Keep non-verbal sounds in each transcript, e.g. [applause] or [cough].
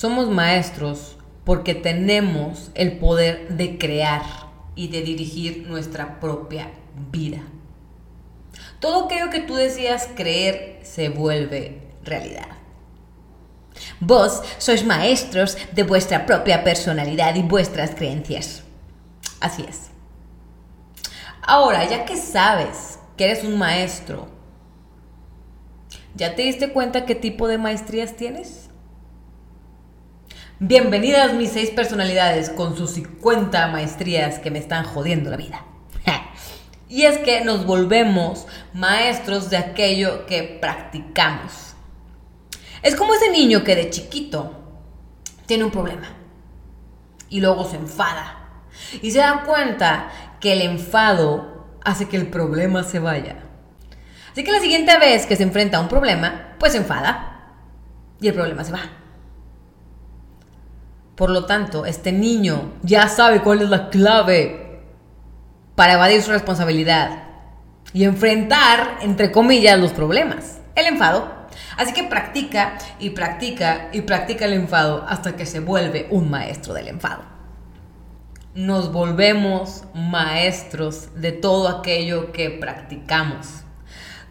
Somos maestros porque tenemos el poder de crear y de dirigir nuestra propia vida. Todo aquello que tú decías creer se vuelve realidad. Vos sois maestros de vuestra propia personalidad y vuestras creencias. Así es. Ahora, ya que sabes que eres un maestro, ¿ya te diste cuenta qué tipo de maestrías tienes? Bienvenidas mis seis personalidades con sus 50 maestrías que me están jodiendo la vida. y es que nos volvemos maestros de aquello que practicamos. Es como ese niño que de chiquito tiene un problema y luego se enfada y se da cuenta que el enfado hace que el problema se vaya. Así que la siguiente vez que se enfrenta a un problema, pues se enfada y el problema se va. Por lo tanto, este niño ya sabe cuál es la clave para evadir su responsabilidad y enfrentar, entre comillas, los problemas. El enfado. Así que practica y practica y practica el enfado hasta que se vuelve un maestro del enfado. Nos volvemos maestros de todo aquello que practicamos.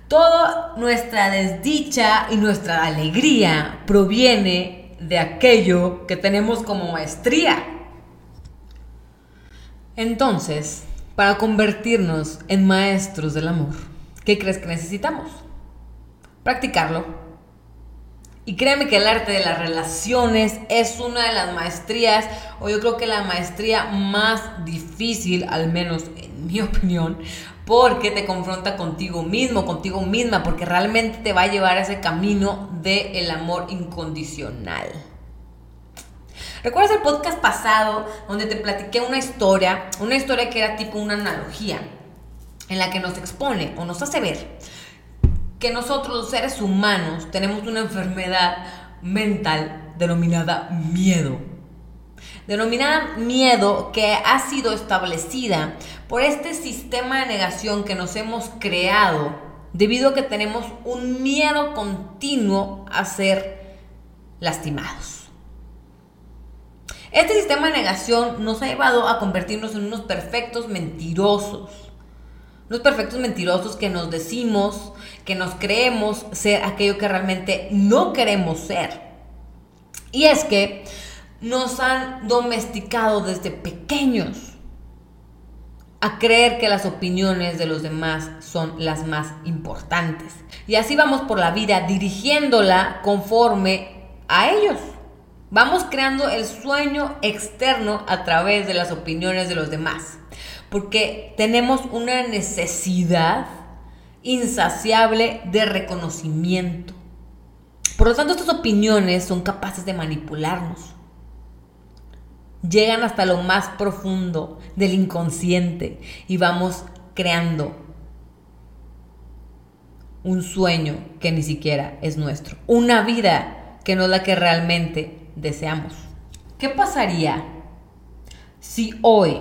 Toda nuestra desdicha y nuestra alegría proviene de aquello que tenemos como maestría. Entonces, para convertirnos en maestros del amor, ¿qué crees que necesitamos? Practicarlo. Y créeme que el arte de las relaciones es una de las maestrías, o yo creo que la maestría más difícil, al menos en mi [laughs] opinión, porque te confronta contigo mismo, contigo misma, porque realmente te va a llevar a ese camino del el amor incondicional. ¿Recuerdas el podcast pasado donde te platiqué una historia, una historia que era tipo una analogía, en la que nos expone o nos hace ver que nosotros los seres humanos tenemos una enfermedad mental denominada miedo? Denominada miedo que ha sido establecida por este sistema de negación que nos hemos creado debido a que tenemos un miedo continuo a ser lastimados. Este sistema de negación nos ha llevado a convertirnos en unos perfectos mentirosos. Unos perfectos mentirosos que nos decimos, que nos creemos ser aquello que realmente no queremos ser. Y es que nos han domesticado desde pequeños a creer que las opiniones de los demás son las más importantes. Y así vamos por la vida dirigiéndola conforme a ellos. Vamos creando el sueño externo a través de las opiniones de los demás. Porque tenemos una necesidad insaciable de reconocimiento. Por lo tanto, estas opiniones son capaces de manipularnos llegan hasta lo más profundo del inconsciente y vamos creando un sueño que ni siquiera es nuestro, una vida que no es la que realmente deseamos. ¿Qué pasaría si hoy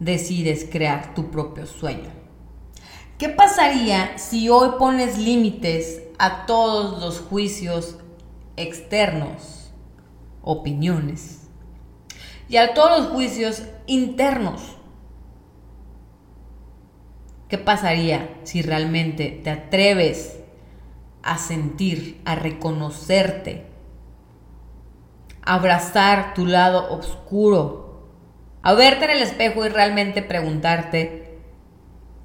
decides crear tu propio sueño? ¿Qué pasaría si hoy pones límites a todos los juicios externos, opiniones, y a todos los juicios internos. ¿Qué pasaría si realmente te atreves a sentir, a reconocerte, a abrazar tu lado oscuro, a verte en el espejo y realmente preguntarte,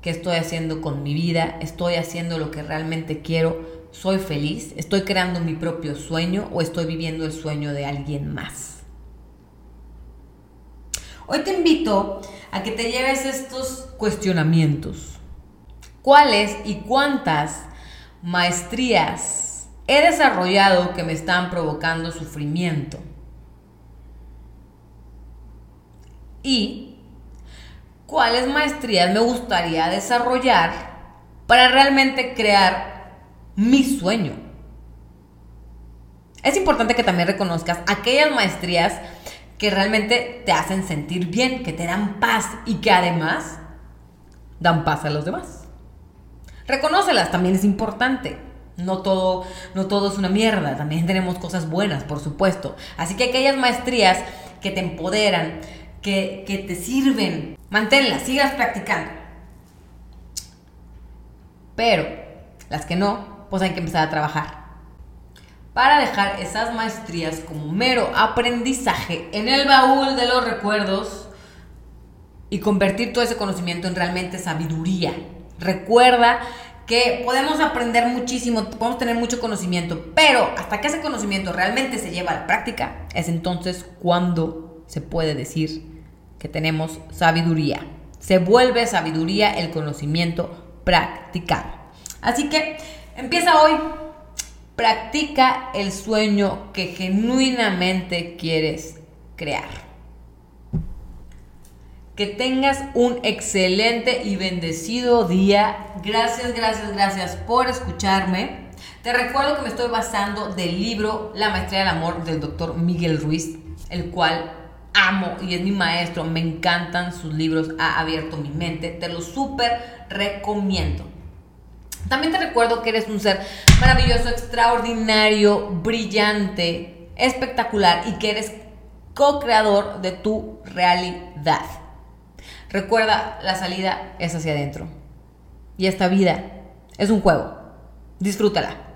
¿qué estoy haciendo con mi vida? ¿Estoy haciendo lo que realmente quiero? ¿Soy feliz? ¿Estoy creando mi propio sueño o estoy viviendo el sueño de alguien más? Hoy te invito a que te lleves estos cuestionamientos. ¿Cuáles y cuántas maestrías he desarrollado que me están provocando sufrimiento? Y cuáles maestrías me gustaría desarrollar para realmente crear mi sueño. Es importante que también reconozcas aquellas maestrías que realmente te hacen sentir bien, que te dan paz y que además dan paz a los demás. Reconócelas, también es importante. No todo, no todo es una mierda, también tenemos cosas buenas, por supuesto. Así que aquellas maestrías que te empoderan, que, que te sirven, manténlas, sigas practicando. Pero las que no, pues hay que empezar a trabajar. Para dejar esas maestrías como mero aprendizaje en el baúl de los recuerdos y convertir todo ese conocimiento en realmente sabiduría. Recuerda que podemos aprender muchísimo, podemos tener mucho conocimiento, pero hasta que ese conocimiento realmente se lleva a la práctica, es entonces cuando se puede decir que tenemos sabiduría. Se vuelve sabiduría el conocimiento practicado. Así que empieza hoy, practica el sueño que genuinamente quieres crear. Que tengas un excelente y bendecido día. Gracias, gracias, gracias por escucharme. Te recuerdo que me estoy basando del libro La Maestría del Amor del doctor Miguel Ruiz, el cual amo y es mi maestro. Me encantan sus libros, ha abierto mi mente. Te lo súper recomiendo. También te recuerdo que eres un ser maravilloso, extraordinario, brillante, espectacular y que eres co-creador de tu realidad. Recuerda, la salida es hacia adentro. Y esta vida es un juego. Disfrútala.